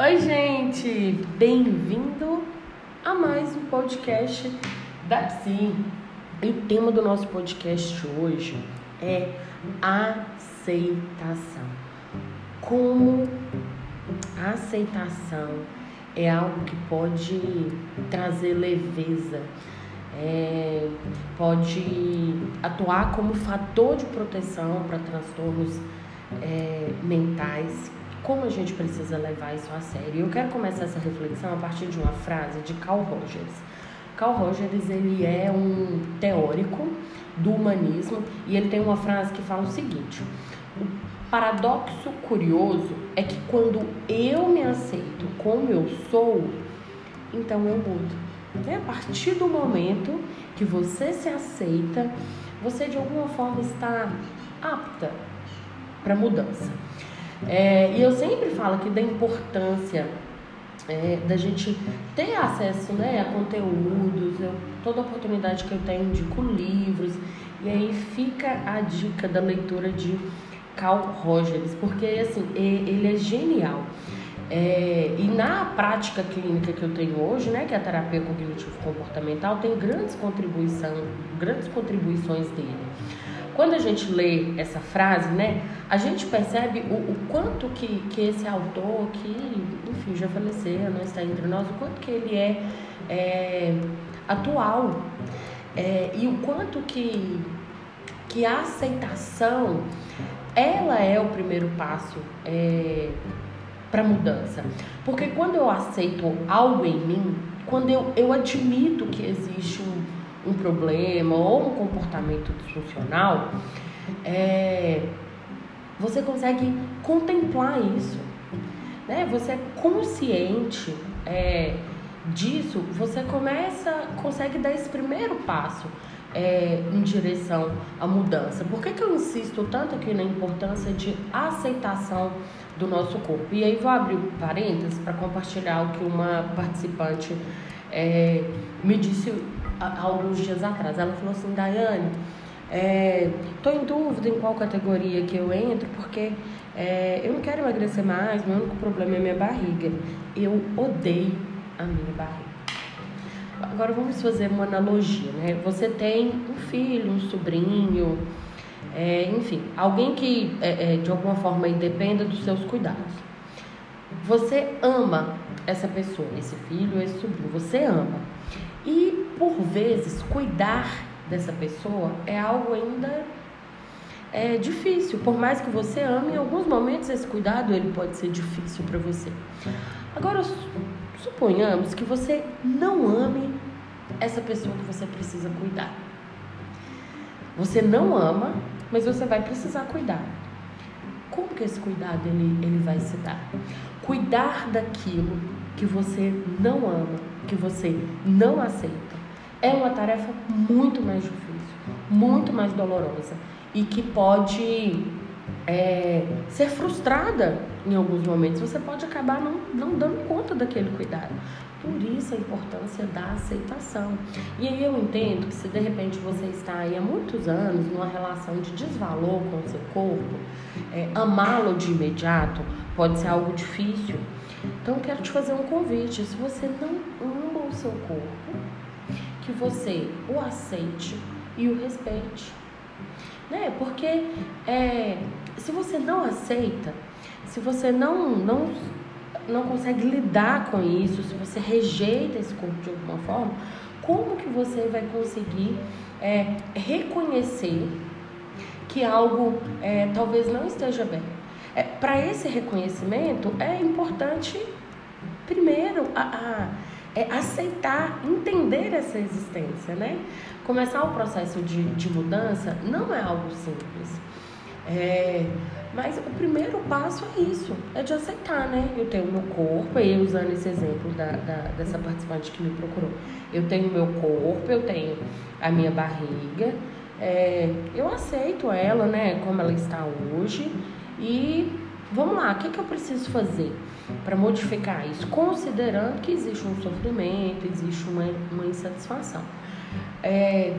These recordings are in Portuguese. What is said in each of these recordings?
Oi, gente! Bem-vindo a mais um podcast da Psi. E o tema do nosso podcast hoje é aceitação. Como a aceitação é algo que pode trazer leveza, é, pode atuar como fator de proteção para transtornos é, mentais como a gente precisa levar isso a sério. Eu quero começar essa reflexão a partir de uma frase de Carl Rogers. Carl Rogers ele é um teórico do humanismo e ele tem uma frase que fala o seguinte: o paradoxo curioso é que quando eu me aceito como eu sou, então eu mudo. É a partir do momento que você se aceita, você de alguma forma está apta para mudança. É, e eu sempre falo aqui da importância é, da gente ter acesso né, a conteúdos, eu, toda oportunidade que eu tenho indico livros, e aí fica a dica da leitura de Carl Rogers, porque assim, ele é genial. É, e na prática clínica que eu tenho hoje, né, que é a terapia cognitivo comportamental, tem grandes contribuições, grandes contribuições dele. Quando a gente lê essa frase, né, a gente percebe o, o quanto que, que esse autor, que, enfim, já faleceu, não está entre nós, o quanto que ele é, é atual é, e o quanto que, que a aceitação, ela é o primeiro passo é, para mudança. Porque quando eu aceito algo em mim, quando eu, eu admito que existe um problema ou um comportamento disfuncional, é, você consegue contemplar isso. Né? Você é consciente é, disso, você começa, consegue dar esse primeiro passo é, em direção à mudança. Por que, que eu insisto tanto aqui na importância de aceitação do nosso corpo? E aí vou abrir parênteses para compartilhar o que uma participante é, me disse alguns dias atrás. Ela falou assim, Daiane, estou é, em dúvida em qual categoria que eu entro, porque é, eu não quero emagrecer mais, meu único problema é minha barriga. Eu odeio a minha barriga. Agora vamos fazer uma analogia, né? Você tem um filho, um sobrinho, é, enfim, alguém que é, é de alguma forma independa dos seus cuidados. Você ama essa pessoa, esse filho, esse sobrinho, você ama. E por vezes cuidar dessa pessoa é algo ainda é difícil. Por mais que você ame, em alguns momentos esse cuidado ele pode ser difícil para você. Agora suponhamos que você não ame essa pessoa que você precisa cuidar. Você não ama, mas você vai precisar cuidar. Como que esse cuidado ele, ele vai se dar? Cuidar daquilo que você não ama, que você não aceita, é uma tarefa muito mais difícil, muito mais dolorosa e que pode é, ser frustrada em alguns momentos. Você pode acabar não, não dando conta daquele cuidado. Por isso a importância da aceitação. E aí eu entendo que se de repente você está aí há muitos anos numa relação de desvalor com o seu corpo, é, amá-lo de imediato pode ser algo difícil. Então quero te fazer um convite. Se você não ama o seu corpo, que você o aceite e o respeite. Né? Porque é, se você não aceita, se você não, não, não consegue lidar com isso, se você rejeita esse corpo de alguma forma, como que você vai conseguir é, reconhecer que algo é, talvez não esteja bem? É, Para esse reconhecimento é importante primeiro a, a é aceitar, entender essa existência, né? Começar o processo de, de mudança não é algo simples. É, mas o primeiro passo é isso, é de aceitar, né? Eu tenho meu corpo, e usando esse exemplo da, da, dessa participante que me procurou. Eu tenho meu corpo, eu tenho a minha barriga, é, eu aceito ela, né, como ela está hoje, e vamos lá, o que, que eu preciso fazer? para modificar isso, considerando que existe um sofrimento, existe uma, uma insatisfação. É,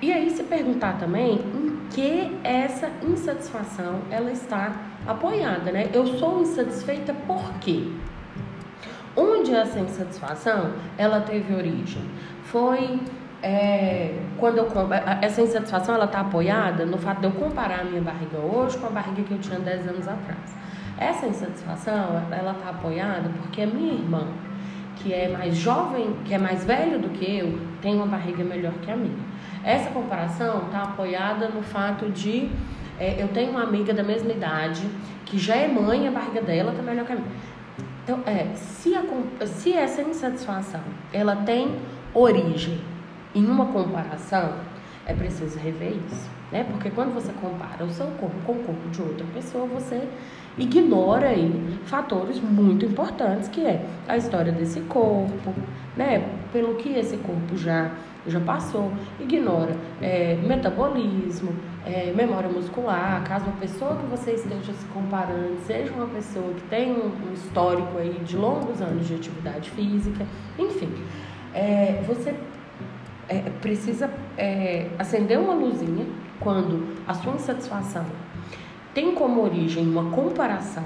e aí se perguntar também em que essa insatisfação ela está apoiada, né? Eu sou insatisfeita por quê? Onde essa insatisfação ela teve origem? Foi é, quando eu essa insatisfação ela está apoiada no fato de eu comparar a minha barriga hoje com a barriga que eu tinha 10 anos atrás. Essa insatisfação ela está apoiada porque a minha irmã, que é mais jovem, que é mais velho do que eu, tem uma barriga melhor que a minha. Essa comparação está apoiada no fato de é, eu tenho uma amiga da mesma idade que já é mãe, a barriga dela está melhor que a minha. Então, é, se, a, se essa insatisfação ela tem origem em uma comparação, é preciso rever isso, né? Porque quando você compara o seu corpo com o corpo de outra pessoa, você ignora aí fatores muito importantes, que é a história desse corpo, né? Pelo que esse corpo já já passou, ignora é, metabolismo, é, memória muscular, caso a pessoa que você esteja se comparando seja uma pessoa que tem um, histórico aí de longos anos de atividade física, enfim, é, você é, precisa é, acender uma luzinha quando a sua insatisfação tem como origem uma comparação,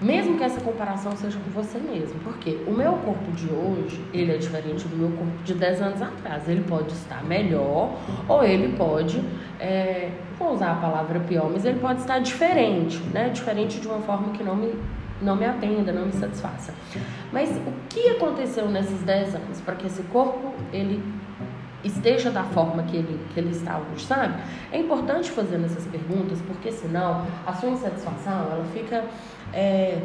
mesmo que essa comparação seja com você mesmo, porque o meu corpo de hoje, ele é diferente do meu corpo de 10 anos atrás. Ele pode estar melhor ou ele pode, é, vou usar a palavra pior, mas ele pode estar diferente, né? Diferente de uma forma que não me não me atenda, não me satisfaça. Mas o que aconteceu nesses 10 anos para que esse corpo ele esteja da forma que ele, que ele está hoje, sabe? É importante fazer essas perguntas, porque senão a sua insatisfação ela fica é,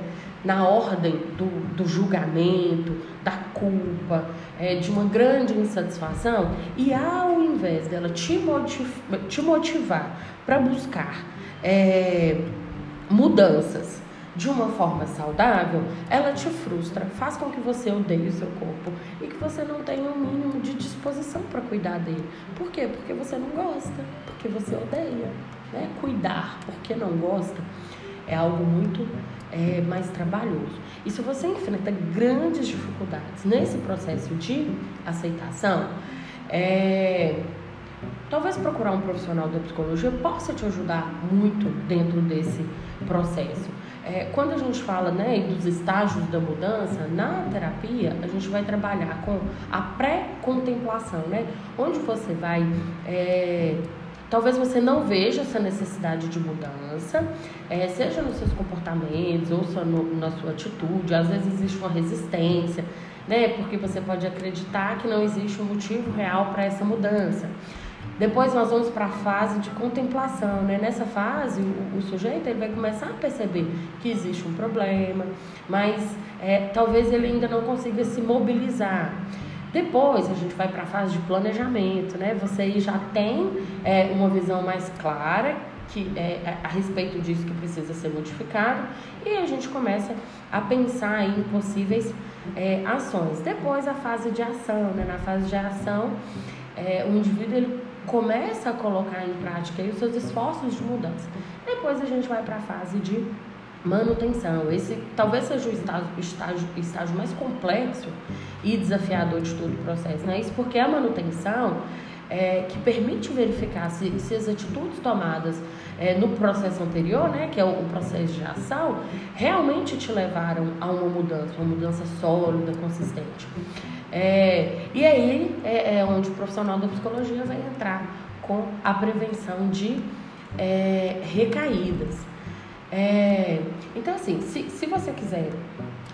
na ordem do, do julgamento, da culpa, é, de uma grande insatisfação, e ao invés dela te, motiv te motivar para buscar é, mudanças de uma forma saudável, ela te frustra, faz com que você odeie o seu corpo e que você não tenha o um mínimo de disposição para cuidar dele. Por quê? Porque você não gosta, porque você odeia. Né? Cuidar porque não gosta é algo muito é, mais trabalhoso. E se você enfrenta grandes dificuldades nesse processo de aceitação, é, talvez procurar um profissional da psicologia possa te ajudar muito dentro desse processo. É, quando a gente fala né, dos estágios da mudança, na terapia a gente vai trabalhar com a pré-contemplação, né? Onde você vai. É, talvez você não veja essa necessidade de mudança, é, seja nos seus comportamentos ou só no, na sua atitude, às vezes existe uma resistência, né? Porque você pode acreditar que não existe um motivo real para essa mudança. Depois nós vamos para a fase de contemplação, né? Nessa fase, o, o, sujeito ele vai começar a perceber que existe um problema, mas é, talvez ele ainda não consiga se mobilizar. Depois a gente vai para a fase de planejamento, né? Você já tem é, uma visão mais clara que é, a respeito disso que precisa ser modificado e a gente começa a pensar em possíveis é, ações. Depois a fase de ação, né? Na fase de ação, é, o indivíduo ele começa a colocar em prática os seus esforços de mudança. Depois a gente vai para a fase de manutenção. Esse talvez seja o estágio, estágio, estágio mais complexo e desafiador de todo o processo. Né? Isso porque a manutenção é, que permite verificar se, se as atitudes tomadas é, no processo anterior, né, que é o, o, processo de ação, realmente te levaram a uma mudança, uma mudança sólida, consistente. É, e aí é, é, onde o profissional da psicologia vai entrar com a prevenção de é, recaídas. É, então, assim, se, se você quiser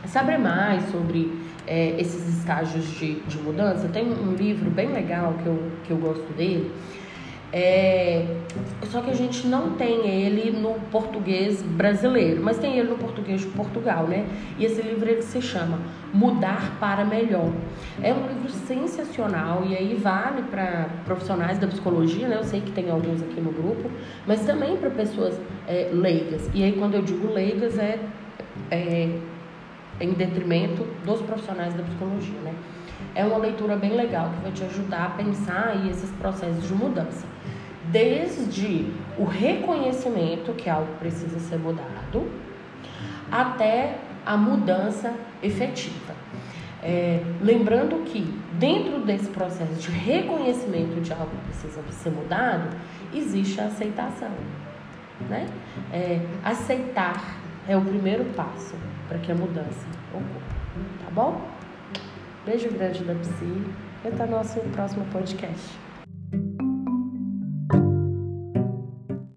saber mais sobre é, esses estágios de, de mudança, tem um livro bem legal que eu, que eu gosto dele, é, só que a gente não tem ele no português brasileiro, mas tem ele no português de Portugal, né? E esse livro ele se chama Mudar para Melhor. É um livro sensacional e aí vale para profissionais da psicologia, né? Eu sei que tem alguns aqui no grupo, mas também para pessoas é, leigas. E aí quando eu digo leigas é, é em detrimento dos profissionais da psicologia, né? É uma leitura bem legal que vai te ajudar a pensar aí esses processos de mudança desde o reconhecimento que algo precisa ser mudado até a mudança efetiva. É, lembrando que dentro desse processo de reconhecimento de algo que precisa ser mudado, existe a aceitação. Né? É, aceitar é o primeiro passo para que a mudança o corpo. Tá bom? Beijo grande da Psi. Até o nosso próximo podcast.